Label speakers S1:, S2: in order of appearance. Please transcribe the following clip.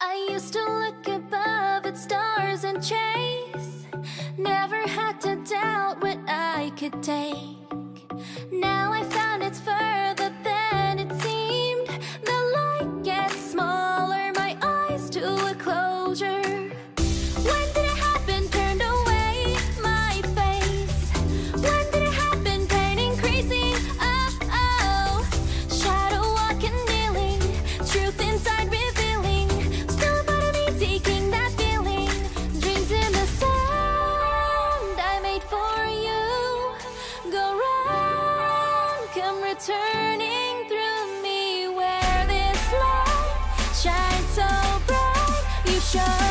S1: I used to look above at stars and chase. Never had to doubt what I could take. Now I found it's further than it seemed. The light gets smaller, my eyes to a closure. come returning through me where this light shines so bright. You shine.